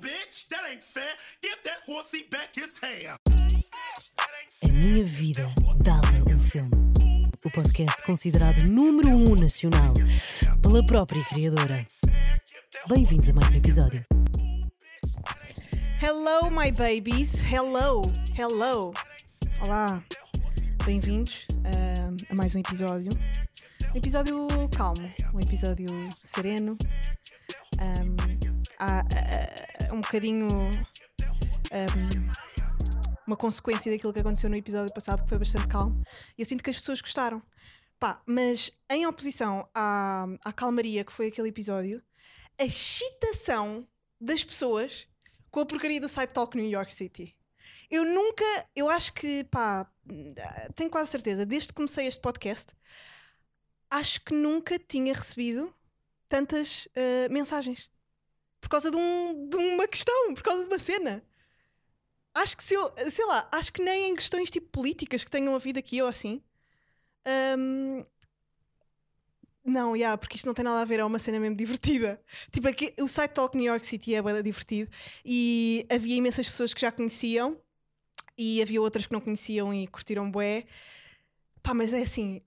Bitch. That ain't fair. Give that horsey back his hair. A minha vida dava um filme. O podcast considerado número um nacional pela própria criadora. Bem-vindos a mais um episódio. Hello, my babies. Hello, hello. Olá, bem-vindos uh, a mais um episódio. Um episódio calmo, um episódio sereno. Um, há- há um bocadinho. um, uma consequência daquilo que aconteceu no episódio passado, que foi bastante calmo. E eu sinto que as pessoas gostaram. Pá, mas em oposição à, à calmaria que foi aquele episódio, a excitação das pessoas com a porcaria do site Talk New York City. Eu nunca, eu acho que, pá, tenho quase certeza, desde que comecei este podcast, acho que nunca tinha recebido tantas eh, mensagens. Por causa de, um- de uma questão, por causa de uma cena. Acho que se eu, sei lá, acho que nem em questões tipo políticas que tenham havido aqui ou assim. hum, não, yeah, porque isto não tem nada a ver, é uma cena mesmo divertida. Tipo, aqui, o site Talk New York City é bem divertido e havia imensas pessoas que já conheciam e havia outras que não conheciam e curtiram bué. Pá, mas é assim,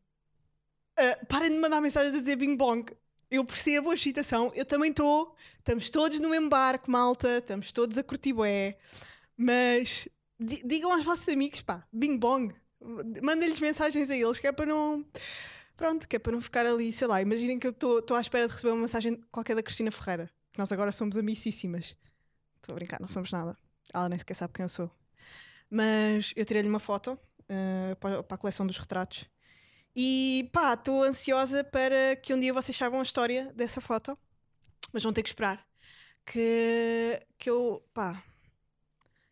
ah, parem de mandar mensagens a dizer bing bong. Eu percebo a excitação, eu também estou. Estamos todos no mesmo malta, estamos todos a curtir bué. Mas di- digam aos vossos amigos, pá, bing bong. Mandem-lhes mensagens a eles, que é para não. Pronto, que é para não ficar ali, sei lá. Imaginem que eu estou à espera de receber uma mensagem qualquer da Cristina Ferreira, que nós agora somos amicíssimas. Estou a brincar, não somos nada. Ela nem sequer sabe quem eu sou. Mas eu tirei-lhe uma foto para, para a coleção dos retratos. E pá, estou ansiosa para que um dia vocês saibam a história dessa foto. Mas vão ter que esperar que, que eu, pá,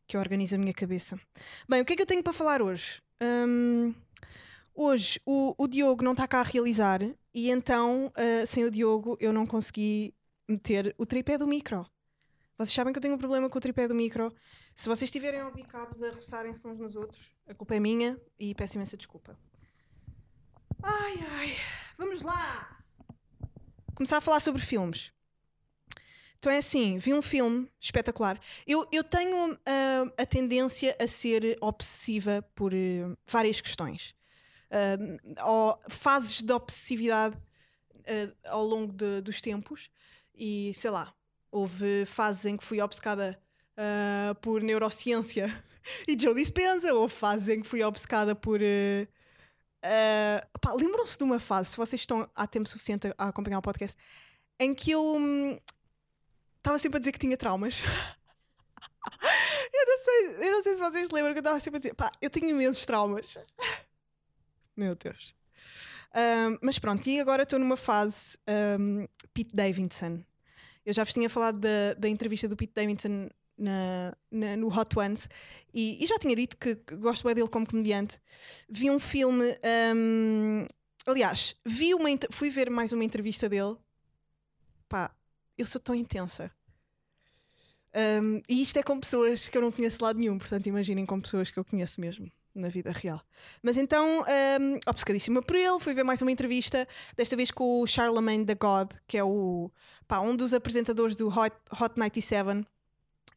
que eu organize a minha cabeça. Bem, o que é que eu tenho para falar hoje? Hum, hoje o, o Diogo não está cá a realizar e então, ah, sem o Diogo, eu não consegui meter o tripé do micro. Vocês sabem que eu tenho um problema com o tripé do micro. Se vocês estiverem a ouvir cabos a roçarem-se uns nos outros, a culpa é minha e peço imensa desculpa. Ai, ai, vamos lá! Começar a falar sobre filmes. Então é assim, vi um filme espetacular. Eu, eu tenho ah, a tendência a ser obsessiva por eh, várias questões. Ah, ou fases de obsessividade ah, ao longo de- dos tempos. E sei lá, houve fases em que fui obcecada por neurociência e Joe Dispenza, houve fases em que fui obcecada por. Ah, Lembram-se de uma fase, se vocês estão há tempo suficiente a, acompanhar o podcast, em que eu hum, estava sempre a dizer que tinha traumas. eu, não sei, eu não sei se vocês lembram que eu estava sempre a dizer, pá, eu tenho imensos traumas. Meu Deus. Ahm, mas pronto, e agora estou numa fase ahm, Pete Davidson. Eu já vos tinha falado da, da entrevista do Pete Davidson na, na- no Hot Ones e, e já tinha dito que, gosto bem dele como comediante. Vi um filme. ahm, aliás, vi uma, fui ver mais uma entrevista dele. Pá, eu sou tão intensa. Ahm, e isto é com pessoas que eu não conheço de lado nenhum, portanto, imaginem com pessoas que eu conheço mesmo na vida real. Mas então, um, obcecadíssima por ele, fui ver mais uma entrevista, desta vez com o Charlemagne the God, que é o, pá, um dos apresentadores do Hot, Hot 97.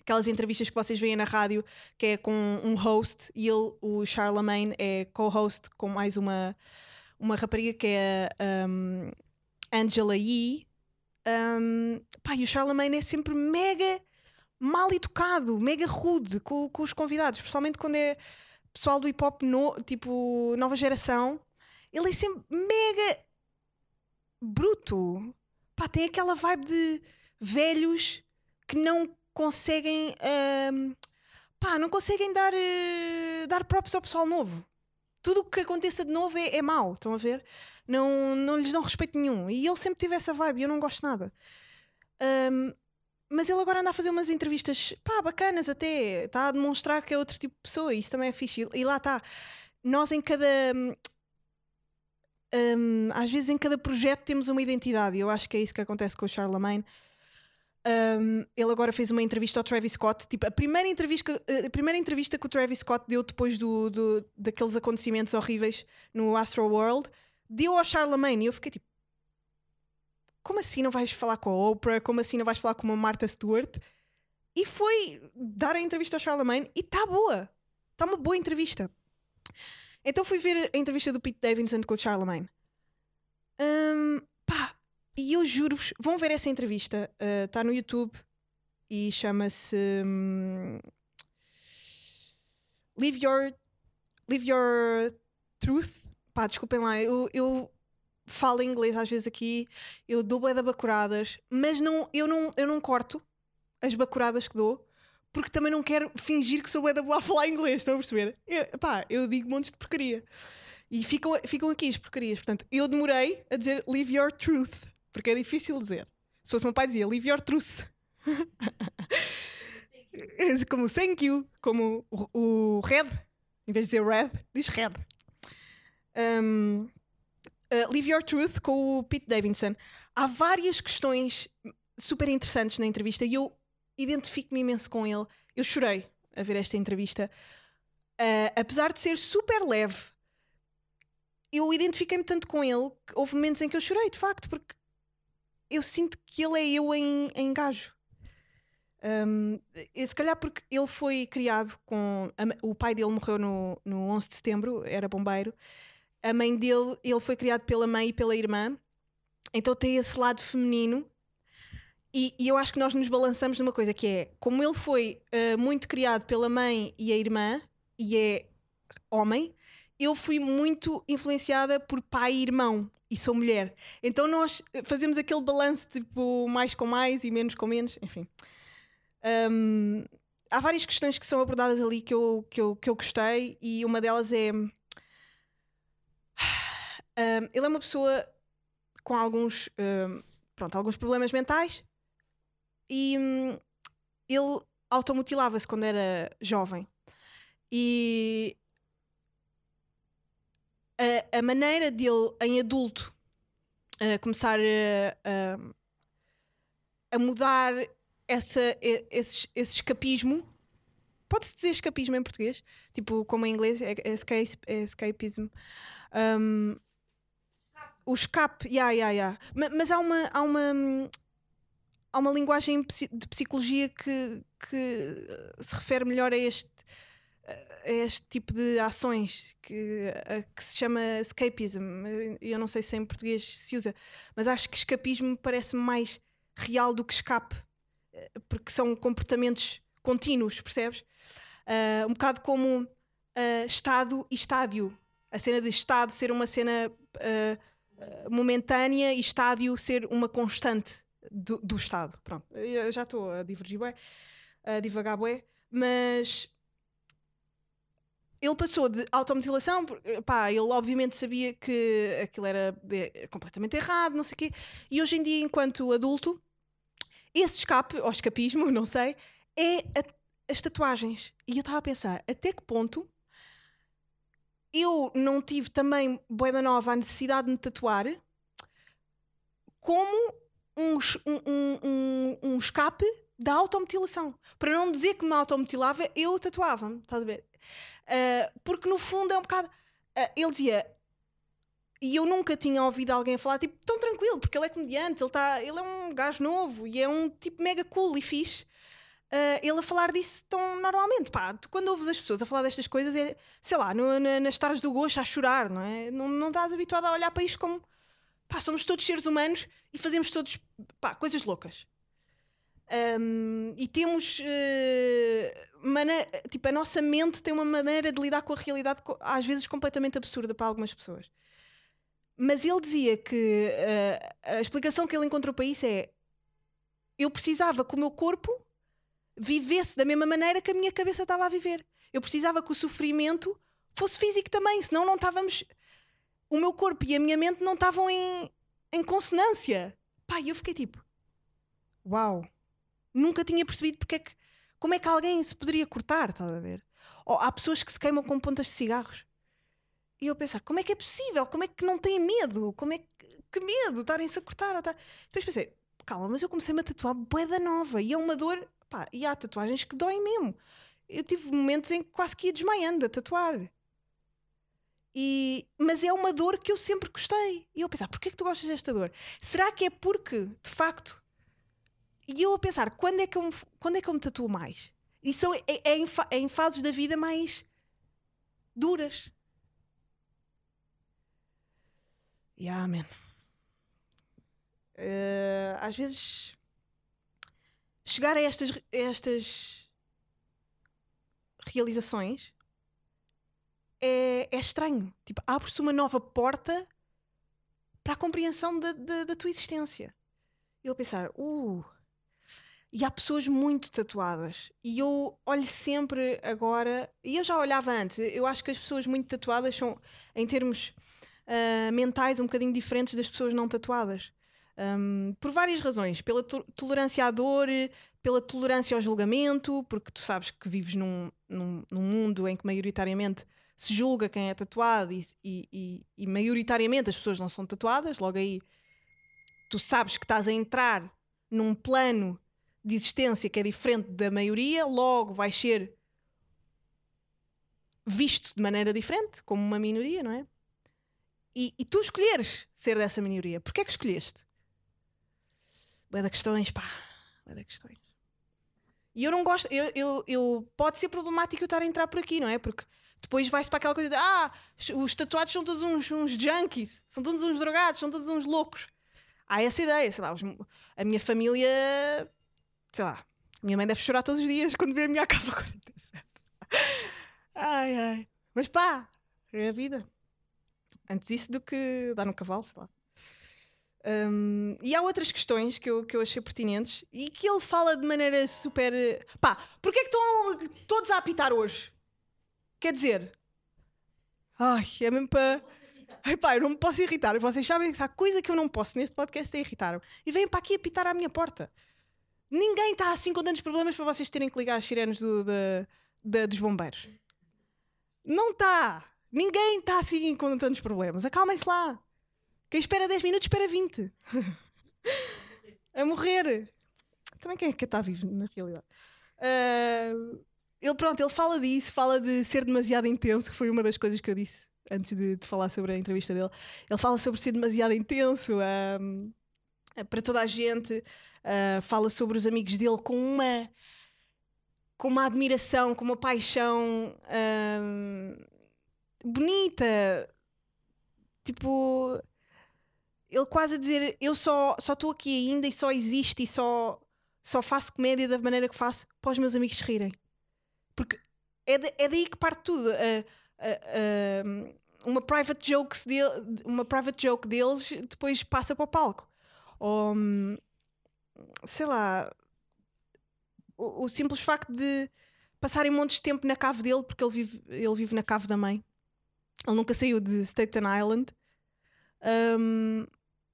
Aquelas entrevistas que vocês veem na rádio, que é com um host, e ele, o Charlemagne, é co-host com mais uma, uma rapariga que é um, Angela Yee. Um, pá, e o Charlemagne é sempre mega mal educado, mega rude com, com os convidados, especialmente quando é pessoal do hip hop, no, tipo nova geração. Ele é sempre mega bruto. Pá, tem aquela vibe de velhos que não conseguem. ahm, pá, não conseguem dar, eh, dar props ao pessoal novo. Tudo o que aconteça de novo é, é mau, estão a ver? Não, não lhes dão respeito nenhum. E ele sempre teve essa vibe eu não gosto nada. Ahm, mas ele agora anda a fazer umas entrevistas, pá, bacanas até. Está a demonstrar que é outro tipo de pessoa isso também é fixe. E, lá está. Nós em cada. hum, hum, às vezes em cada projeto temos uma identidade e eu acho que é isso que acontece com o Charlemagne. Hum, ele agora fez uma entrevista ao Travis Scott. Tipo, a primeira entrevista, a primeira entrevista que o Travis Scott deu depois do, do- daqueles acontecimentos horríveis no Astro World deu ao Charlemagne. E eu fiquei tipo, como assim não vais falar com a Oprah? Como assim não vais falar com uma Martha Stewart? e foi dar a entrevista ao Charlemagne e está boa. Está uma boa entrevista. Então fui ver a entrevista do Pete Davidson com o Charlemagne. Pá, e eu juro-vos, vão ver essa entrevista. Está no YouTube e chama-se hum, Live Your Live Your Truth. Pá, desculpem lá, eu, eu falo inglês às vezes aqui, eu dou bué de bacuradas, mas não, eu, não, eu não corto as bacuradas que dou porque também não quero fingir que sou bué da boa a falar inglês, estão a perceber? Eu, pá, eu digo montes de porcaria. E ficam, ficam aqui as porcarias. Portanto, eu demorei a dizer Live Your Truth, porque é difícil dizer. Se fosse meu pai, dizia Live Your Truth. como thank you, como o, o red, em vez de dizer red, diz red. Um, uh, Live Your Truth com o Pete Davidson. Há várias questões super interessantes na entrevista e eu identifico-me imenso com ele. Eu chorei a ver esta entrevista. Uh, apesar de ser super leve, eu identifiquei-me tanto com ele que houve momentos em que eu chorei, de facto, porque eu sinto que ele é eu em, em gajo. Um, se calhar porque ele foi criado com. A, o pai dele morreu no, no 11 de setembro, era bombeiro. A mãe dele, ele foi criado pela mãe e pela irmã. Então tem esse lado feminino. E, e eu acho que nós nos balançamos numa coisa que é: como ele foi uh, muito criado pela mãe e a irmã, e é homem, eu fui muito influenciada por pai e irmão e sou mulher. Então nós fazemos aquele balanço tipo mais com mais e menos com menos, enfim. Um, há várias questões que são abordadas ali que eu, que eu, que eu gostei, e uma delas é. Um, ele é uma pessoa com alguns, um, pronto, alguns problemas mentais e hum, ele automutilava-se quando era jovem. E a, a maneira dele, em adulto, uh, começar a, a, a mudar essa, esse, esse escapismo. Pode-se dizer escapismo em português? Tipo, como em inglês, é, é, escape, é escapism. Um, o escape, yeah, yeah, yeah. Mas, mas há uma. Há uma há uma linguagem de psicologia que, que se refere melhor a este, a este tipo de ações que, que se chama escapism. Eu não sei se em português se usa, mas acho que escapismo parece mais real do que escape porque são comportamentos contínuos, percebes? Uh, um bocado como uh, Estado e estádio. A cena de Estado ser uma cena uh, momentânea e estádio ser uma constante do, do Estado. Pronto, eu já estou a divergir, bué, a divagar, bué, mas ele passou de automutilação, pá, ele obviamente sabia que aquilo era é, completamente errado, não sei o quê, e hoje em dia, enquanto adulto, esse escape, ou escapismo, não sei, é a, as tatuagens. E eu estava a pensar, até que ponto eu não tive também, boeda nova, a necessidade de me tatuar como um, um, um, um escape da automutilação. Para não dizer que me automutilava, eu tatuava-me, estás a ver? Uh, porque no fundo é um bocado. Uh, ele dizia: e eu nunca tinha ouvido alguém falar tipo tão tranquilo, porque ele é comediante, ele, tá, ele é um gajo novo e é um tipo mega cool e fixe. Uh, ele a falar disso tão normalmente. Pá, quando ouves as pessoas a falar destas coisas, é sei lá, no, na, nas tardes do gosto a chorar, não é? Não, não estás habituado a olhar para isto como pá, somos todos seres humanos e fazemos todos pá, coisas loucas. Um, e temos uh, tipo, a nossa mente tem uma maneira de lidar com a realidade às vezes completamente absurda para algumas pessoas. Mas ele dizia que uh, a explicação que ele encontrou para isso é: eu precisava que o meu corpo vivesse da mesma maneira que a minha cabeça estava a viver. Eu precisava que o sofrimento fosse físico também, senão não estávamos. O meu corpo e a minha mente não estavam em, em consonância. Pai, eu fiquei tipo: Uau! Nunca tinha percebido porque é que. Como é que alguém se poderia cortar, estás a ver? Ou há pessoas que se queimam com pontas de cigarros. E eu pensar, como é que é possível? Como é que não têm medo? Como é que, que medo? Estarem-se a cortar? Estar... Depois pensei, calma, mas eu comecei-me a tatuar boeda nova e é uma dor, pá, e há tatuagens que doem mesmo. Eu tive momentos em que quase que ia desmaiando a tatuar. E, mas é uma dor que eu sempre gostei. E eu pensar, porquê é que tu gostas desta dor? Será que é porque, de facto, e eu a pensar, quando é que eu me, quando é que eu me tatuo mais? E são, é, é em, é em fases da vida mais duras. Yeah, man. Eh, às vezes chegar a estas, a estas realizações é, é estranho. Tipo, abre-se uma nova porta para a compreensão da, da, da tua existência. Eu a pensar, uh, e há pessoas muito tatuadas. E eu olho sempre agora, e eu já olhava antes, eu acho que as pessoas muito tatuadas são, em termos ah, mentais, um bocadinho diferentes das pessoas não tatuadas. Um, por várias razões. Pela to- tolerância à dor, pela tolerância ao julgamento, porque tu sabes que vives num, num, num mundo em que maioritariamente se julga quem é tatuado e, e, e- e maioritariamente as pessoas não são tatuadas, logo aí tu sabes que estás a entrar num plano de existência que é diferente da maioria, logo vais ser visto de maneira diferente, como uma minoria, não é? E, e tu escolheres ser dessa minoria. Porquê é que escolheste? Bué de questões, pá. Bué de questões. E eu não gosto, eu, eu, eu- pode ser problemático eu estar a entrar por aqui, não é? Porque depois vai-se para aquela coisa de ah, os tatuados são todos uns, uns junkies, são todos uns drogados, são todos uns loucos. Há essa ideia, sei lá, os- a minha família, sei lá, minha mãe deve chorar todos os dias quando vê a minha capa 47. Ai, ai. Mas pá, é a vida. Antes isso do que dar no cavalo, sei lá. Hum, e há outras questões que eu, que eu achei pertinentes e que ele fala de maneira super. Pá, porquê é que estão todos a apitar hoje? Quer dizer. Ai, é mesmo para. Pá, eu não me posso irritar. Vocês sabem que há coisa que eu não posso neste podcast é irritar-me. E vêm para aqui apitar à minha porta. Ninguém está assim com tantos problemas para vocês terem que ligar as sirenes do, dos bombeiros. Não está. Ninguém está assim com tantos problemas. Acalmem-se lá. Quem espera 10 minutos espera 20. a morrer. Também quem é que está vivo, na realidade? Ah, ele, pronto, ele fala disso, fala de ser demasiado intenso, que foi uma das coisas que eu disse antes de, de falar sobre a entrevista dele. Ele fala sobre ser demasiado intenso ah, para toda a gente. Ah, fala sobre os amigos dele com uma com uma admiração, com uma paixão ah, bonita. Tipo, ele quase a dizer: Eu só estou aqui ainda e só existe e só, só faço comédia da maneira que faço para os meus amigos rirem. Porque é, da- é daí que parte tudo. Ah, ah, uma private, jokes dele, uma private joke deles depois passa para o palco. Ou hum, sei lá, o, o simples facto de passarem montes de tempo na cave dele, porque ele vive, ele vive na cave da mãe. Ele nunca saiu de Staten Island. Um,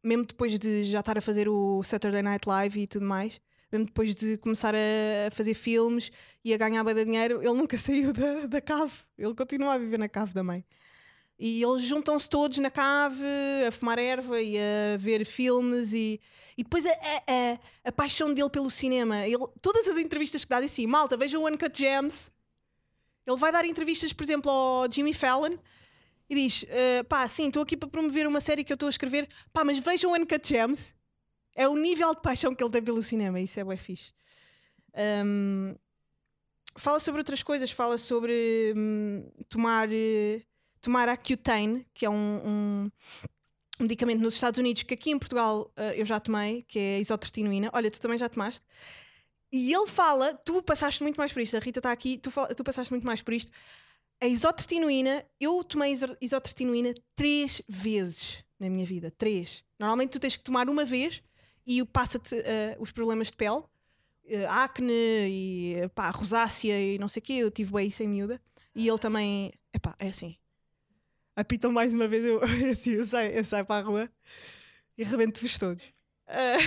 mesmo depois de já estar a fazer o Saturday Night Live e tudo mais, mesmo depois de começar a fazer filmes e a ganhar de dinheiro, ele nunca saiu da, da cave. Ele continua a viver na cave da mãe. E eles juntam-se todos na cave a fumar erva e a ver filmes e, e depois a, a, a, paixão dele pelo cinema. Ele, todas as entrevistas que dá, diz assim, malta, vejam o Uncut Gems. Ele vai dar entrevistas, por exemplo, ao Jimmy Fallon e diz: "Eh, pá, sim, estou aqui para promover uma série que eu estou a escrever, pá, mas vejam o Uncut Gems. É o nível de paixão que ele tem pelo cinema, isso é bué fixe. Um, fala sobre outras coisas, fala sobre hum, tomar, eh, tomar Accutane, que é um, um, medicamento nos Estados Unidos que aqui em Portugal eh, eu já tomei, que é a isotretinoína. Olha, tu também já tomaste. E ele fala, tu passaste muito mais por isto, a Rita está aqui, tu, tu passaste muito mais por isto. A isotretinoína, eu tomei iso- isotretinoína três vezes na minha vida. Três. Normalmente tu tens que tomar uma vez e passa-te eh, os problemas de pele, eh, acne e pá, rosácea e não sei o quê. Eu tive bem isso em miúda. E ele também, epá, é assim. Apitam mais uma vez, eu, assim, eu, saio, eu saio para a rua e arrebento-vos todos. Ah,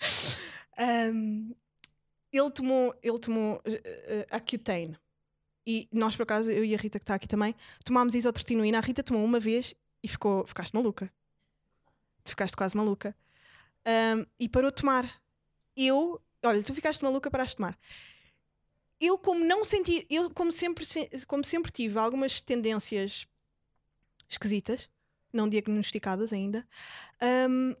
Ahm, ele tomou, ele tomou Accutane. E nós, por acaso, eu e a Rita, que está aqui também, tomámos isotretinoína. A Rita tomou uma vez e ficou, ficaste maluca. Tu ficaste quase maluca. Ahm, e parou de tomar. Eu, olha, tu ficaste maluca, paraste de tomar. Eu, como não senti, eu, como sempre, se- como sempre tive algumas tendências esquisitas, não diagnosticadas ainda, ahm,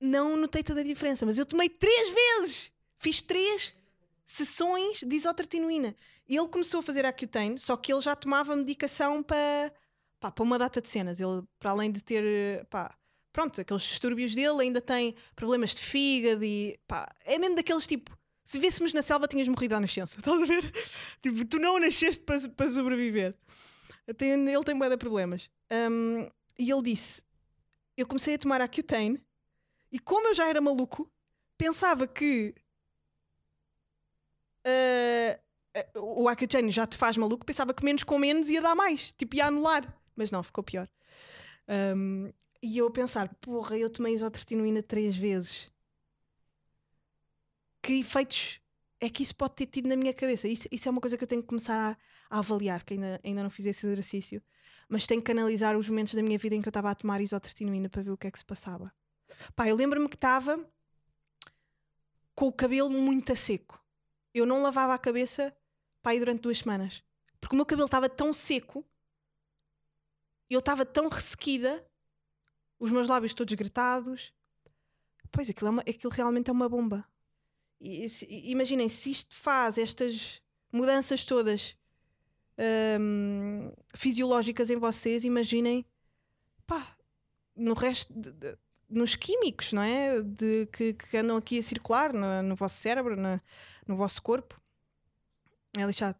não notei toda a diferença, mas eu tomei três vezes! Fiz três sessões de isotretinoína. E ele começou a fazer Accutane, só que ele já tomava medicação para, para uma data de cenas. Ele, para além de ter, pá, pronto, aqueles distúrbios dele, ainda tem problemas de fígado e, pá, é mesmo daqueles tipo. Se vêssemos na selva, tinhas morrido à nascença, estás a ver? tipo, tu não nasceste para, sobreviver. Tem, ele tem bué de problemas. Um, e ele disse: Eu comecei a tomar Accutane e, como eu já era maluco, pensava que uh, o Accutane já te faz maluco, pensava que menos com menos ia dar mais, tipo, ia anular. Mas não, ficou pior. Um, e eu a pensar: Porra, eu tomei isotretinoína três vezes. Que efeitos é que isso pode ter tido na minha cabeça? Isso, isso é uma coisa que eu tenho que começar a, a avaliar, que ainda, ainda não fiz esse exercício mas tenho que analisar os momentos da minha vida em que eu estava a tomar isotretinoína para ver o que é que se passava. Pá, eu lembro-me que estava com o cabelo muito a seco. Eu não lavava a cabeça pá, durante duas semanas. Porque o meu cabelo estava tão seco, eu estava tão ressequida, os meus lábios todos gretados. Pois, aquilo, é uma, aquilo realmente é uma bomba. Imaginem, se isto faz estas mudanças todas um, fisiológicas em vocês, imaginem pá, no resto, de, de, nos químicos, não é? De, que, que andam aqui a circular no, no vosso cérebro, no vosso corpo. É lixado.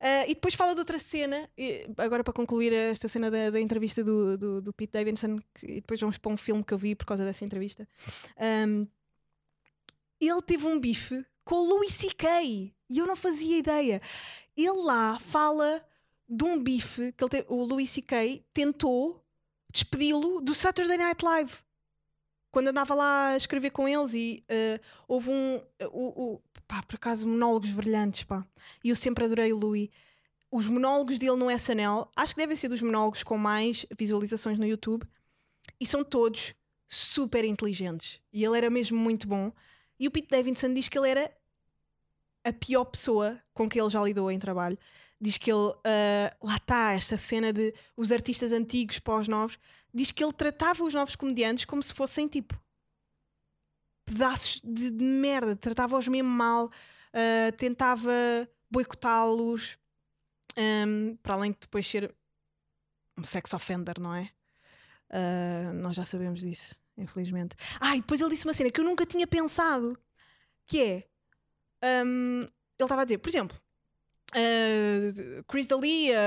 Uh, e depois fala de outra cena, e, agora para concluir esta cena da, da entrevista do, do, do, Pete Davidson, que, e depois vamos para um filme que eu vi por causa dessa entrevista. Um, ele teve um bife com o Louis C.K. e eu não fazia ideia ele lá fala de um bife que te, o Louis C.K. tentou despedi-lo do Saturday Night Live quando andava lá a escrever com eles e uh, houve um uh, uh, pá, por acaso monólogos brilhantes pá. e eu sempre adorei o Louis os monólogos dele no SNL acho que devem ser dos monólogos com mais visualizações no YouTube e são todos super inteligentes e ele era mesmo muito bom e o Pete Davidson diz que ele era a pior pessoa com que ele já lidou em trabalho. Diz que ele, uh, lá está, esta cena de os artistas antigos para os novos, diz que ele tratava os novos comediantes como se fossem tipo pedaços de, de merda, tratava-os mesmo mal, uh, tentava boicotá-los, um, para além de depois ser um sex offender, não é? Uh, nós já sabemos disso, infelizmente. Ah, e depois ele disse uma cena que eu nunca tinha pensado, que é um, ele estava a dizer, por exemplo, uh, Chris D'Elia,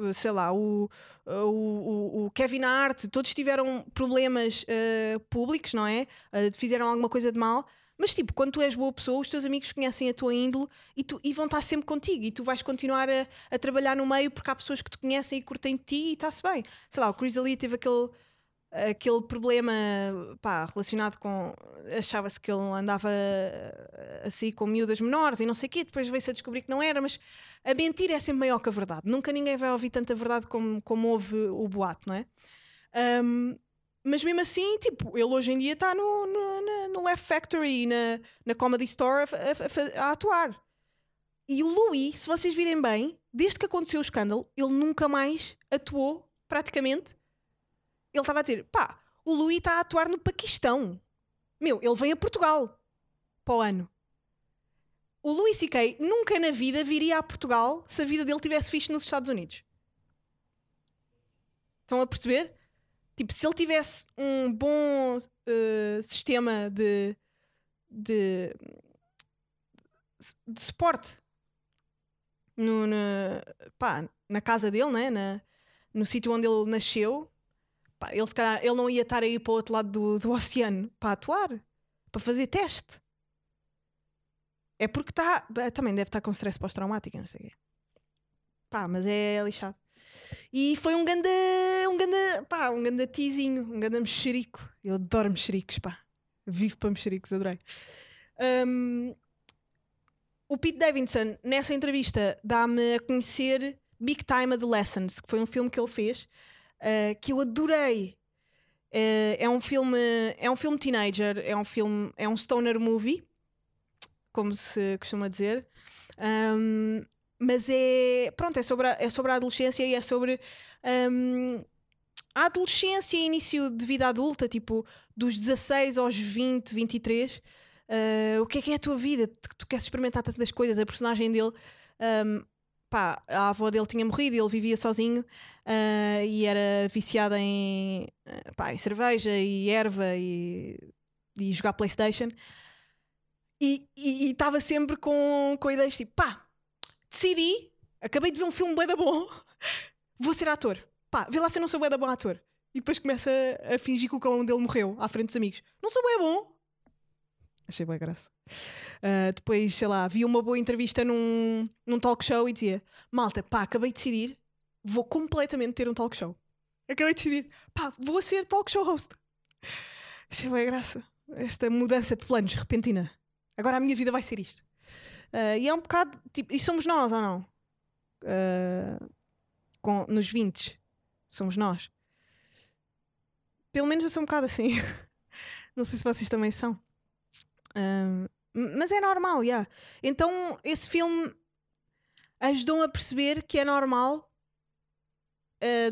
uh, sei lá, o, uh, o, o, Kevin Hart, todos tiveram problemas uh, públicos, não é? Uh, fizeram alguma coisa de mal. Mas, tipo, quando tu és boa pessoa, os teus amigos conhecem a tua índole e, tu, e vão estar sempre contigo. E tu vais continuar a, a trabalhar no meio porque há pessoas que te conhecem e curtem de ti e está-se bem. Sei lá, o Chris D'Elia teve aquele aquele problema pá, relacionado com. Achava-se que ele andava assim com miúdas menores e não sei o quê, depois veio-se a descobrir que não era, mas a mentira é sempre maior que a verdade. Nunca ninguém vai ouvir tanta verdade como, como houve o boato, não é? Um, mas mesmo assim, tipo, ele hoje em dia está no, no, no, Left Factory, na, na Comedy Store, a, a, a atuar. E o Louis, se vocês virem bem, desde que aconteceu o escândalo, ele nunca mais atuou, praticamente, ele estava a dizer: pá, o Louis está a atuar no Paquistão. Meu, ele vem a Portugal para o ano. O Louis C.K. nunca na vida viria a Portugal se a vida dele tivesse fixe nos Estados Unidos. Estão a perceber? Tipo, se ele tivesse um bom uh, sistema de, de, de suporte no, na, pá, na casa dele, né? na, no sítio onde ele nasceu, Pá, ele, calhar, ele não ia estar a ir para o outro lado do, do oceano para atuar, para fazer teste. É porque está. Também deve estar com stress pós-traumático, não sei o quê. Pá, mas é lixado. E foi um ganda. Um ganda. Pá, um ganda tizinho, um ganda mexerico. Eu adoro mexericos, pá. Vivo para mexericos, adorei. Um, o Pete Davidson, nessa entrevista, dá-me a conhecer Big Time Adolescence, que foi um filme que ele fez uh, que eu adorei. Uh, é um filme é um filme teenager é um filme é um stoner movie como se costuma dizer um, mas é pronto é sobre a, é sobre a adolescência e é sobre um, a adolescência e início de vida adulta, tipo dos 16 aos 20, 23, uh, o que é que é a tua vida? Tu, tu queres experimentar tantas coisas. A personagem dele, um, pá, a avó dele tinha morrido e ele vivia sozinho uh, e era viciada em, uh, pá, em cerveja e erva e, e jogar Playstation. E estava sempre com, com ideias tipo, pá, decidi, acabei de ver um filme bué da bom, vou ser ator. Pá, vê lá se eu não sou bué da bom ator. E depois começa a fingir que o cão dele morreu à frente dos amigos. Não sou bué bom. Achei bué graça. Uh, depois, sei lá, vi uma boa entrevista num, num talk show e dizia: Malta, pá, acabei de decidir, vou completamente ter um talk show. Acabei de decidir, pá, vou ser talk show host. Achei bem graça. Esta mudança de planos repentina. Agora a minha vida vai ser isto. Uh, e é um bocado. Tipo, e somos nós ou não? Uh, com, nos 20 somos nós. Pelo menos eu sou um bocado assim. não sei se vocês também são. Uh, mas é normal, já. Yeah. Então esse filme ajudou-me a perceber que é normal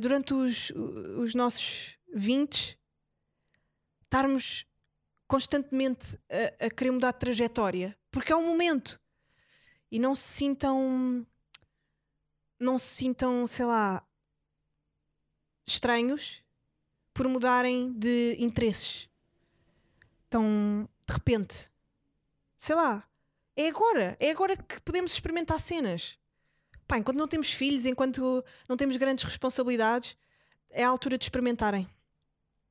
durante os, os nossos 20 estarmos constantemente a, a querer mudar de trajetória, porque é um momento e não se sintam, não se sintam, sei lá, estranhos por mudarem de interesses. Então, de repente, sei lá, é agora, é agora que podemos experimentar cenas. Pá, enquanto não temos filhos, enquanto não temos grandes responsabilidades, é a altura de experimentarem.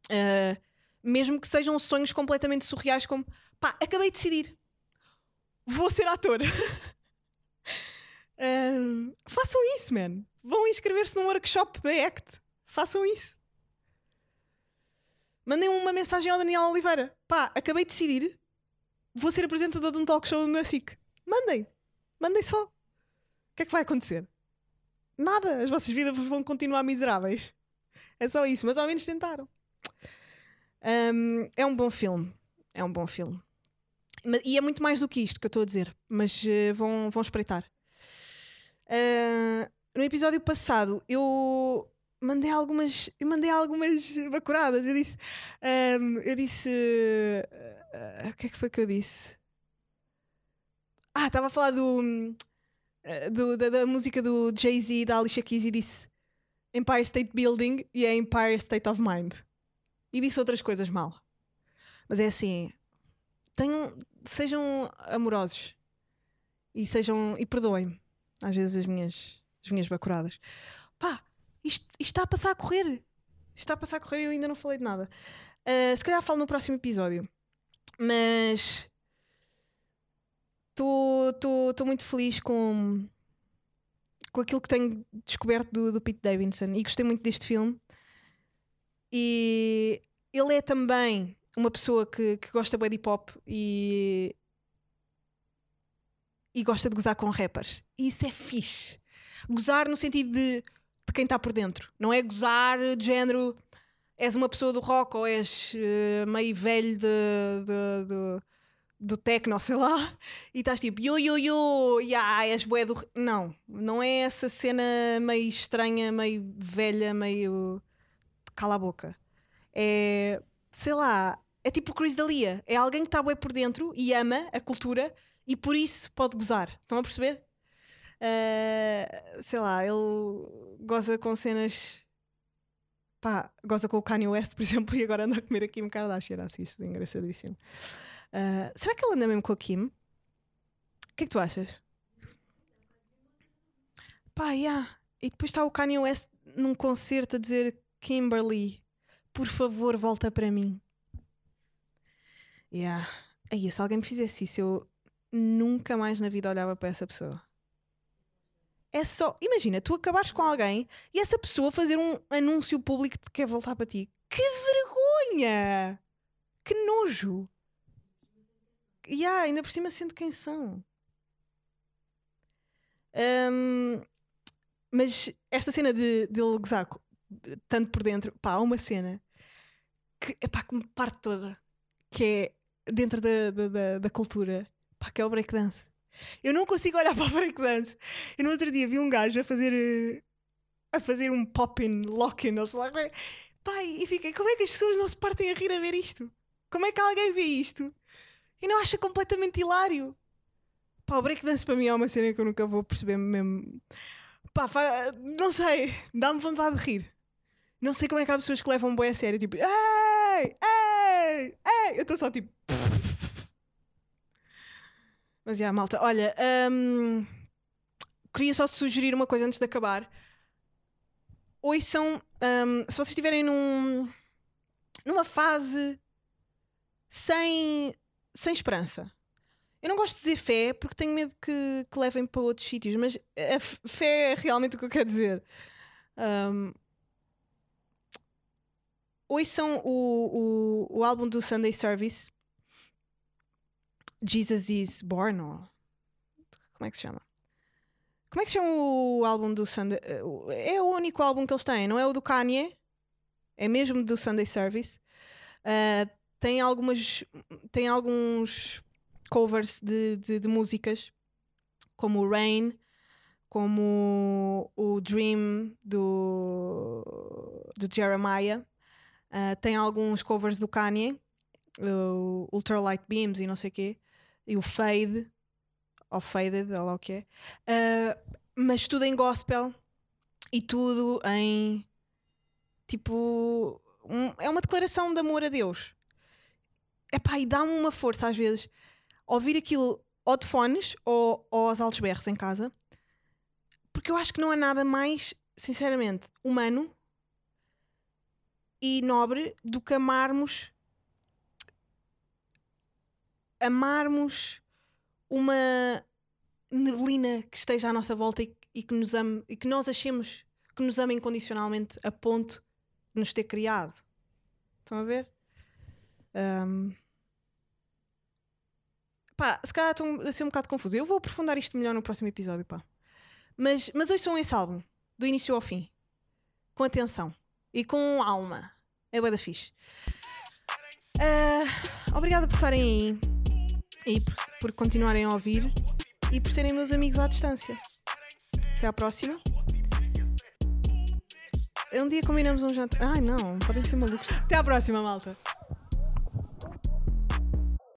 Uh, mesmo que sejam sonhos completamente surreais, como pá, acabei de decidir, vou ser ator. um, façam isso, man. Vão inscrever-se num workshop da ACT. Façam isso. Mandem uma mensagem ao Daniel Oliveira. Pá, acabei de decidir, vou ser apresentador de um talk show na SIC. Mandem. Mandem só. O que é que vai acontecer? Nada. As vossas vidas vão continuar miseráveis. É só isso. Mas ao menos tentaram. Um, é um bom filme. É um bom filme. E é muito mais do que isto que eu estou a dizer, mas uh, vão, vão espreitar. Uh, no episódio passado eu mandei algumas eu mandei algumas bacuradas. Eu disse, um, eu disse uh, o que é que foi que eu disse? Ah, estava a falar do, do da, da, música do Jay-Z da Alicia Keys e disse Empire State Building e é Empire State of Mind e disse outras coisas mal. Mas é assim, tenham, sejam amorosos e sejam e perdoem-me às vezes as minhas as minhas bacuradas. Isto, isto, está a passar a correr. Isto está a passar a correr e eu ainda não falei de nada. Uh, se calhar falo no próximo episódio. Mas estou muito feliz com, com aquilo que tenho descoberto do, do Pete Davidson e gostei muito deste filme. E ele é também uma pessoa que, que gosta de hip hop e, e gosta de gozar com rappers. E isso é fixe. Gozar no sentido de, de quem está por dentro. Não é gozar de género és uma pessoa do rock ou és uh, meio velho de, de, de, do techno, sei lá, e estás tipo yo yo yo, yeah, és bué do. Não, não é essa cena meio estranha, meio velha, meio cala a boca. É, sei lá, é tipo o Chris Dalia. É alguém que está bem por dentro e ama a cultura e por isso pode gozar. Estão a perceber? Uh, sei lá, ele goza com cenas. Pá, goza com o Kanye West, por exemplo, e agora anda a comer a Kim Kardashian. Acho isto engraçadíssimo. Uh, será que ele anda mesmo com a Kim? O que é que tu achas? Pá, yeah. E depois está o Kanye West num concerto a dizer Kimberly, por favor, volta para mim. Yeah. Aí, se alguém me fizesse isso, eu nunca mais na vida olhava para essa pessoa. É só, imagina, tu acabares com alguém e essa pessoa fazer um anúncio público de que quer voltar para ti. Que vergonha! Que nojo! E yeah, ainda por cima sendo quem são. Um, mas esta cena de, de ele gozar tanto por dentro, pá, há uma cena que, epá, que me parte toda, que é dentro da, da, da cultura, pá, que é o breakdance. Eu não consigo olhar para o breakdance. Eu no outro dia vi um gajo a fazer a fazer um pop-in, lock-in, ou sei lá. Pai, e fiquei, como é que as pessoas não se partem a rir a ver isto? Como é que alguém vê isto e não acha completamente hilário? Pá, o breakdance para mim é uma cena que eu nunca vou perceber mesmo. Pá, não sei, dá-me vontade de rir. Não sei como é que há pessoas que levam bem a sério, tipo, ei, ei, ei. Eu estou só tipo. Mas já, malta, olha, hum, queria só sugerir uma coisa antes de acabar. Ouçam, hum, se vocês estiverem num, numa fase sem, sem esperança. Eu não gosto de dizer fé porque tenho medo que, que levem para outros sítios, mas a fé é realmente o que eu quero dizer. Um, ouçam o, o, o álbum do Sunday Service, Jesus is Born, ou como é que se chama? Como é que se chama o álbum do Sunday? eh, É o único álbum que eles têm, não é o do Kanye? É mesmo do Sunday Service. Ah, tem algumas tem alguns covers de, de, de músicas como o Rain como o Dream do, do Jeremiah Ah, tem alguns covers do Kanye o Ultralight Beams e não sei o quê e o Fade ou Faded, olha lá o que é. Ah, mas tudo em gospel e tudo em tipo um- é uma declaração de amor a Deus. Epá, e dá-me uma força às vezes ouvir aquilo ou de fones ou, ou aos altos berros em casa, porque eu acho que não há nada mais, sinceramente, humano e nobre do que amarmos amarmos uma neblina que esteja à nossa volta e, e que nos ame e que nós achemos que nos ama incondicionalmente a ponto de nos ter criado. Estão a ver? Ahm, Pá, se calhar estou a ser um bocado confuso. Eu vou aprofundar isto melhor no próximo episódio, pá. Mas, mas hoje são esse álbum, do início ao fim. Com atenção. E com alma. É bué da fixe. Ah, obrigada por estarem aí. E por, por continuarem a ouvir. E por serem meus amigos à distância. Até à próxima. Um dia combinamos um jantar. Ai não, podem ser malucos. Até à próxima, malta.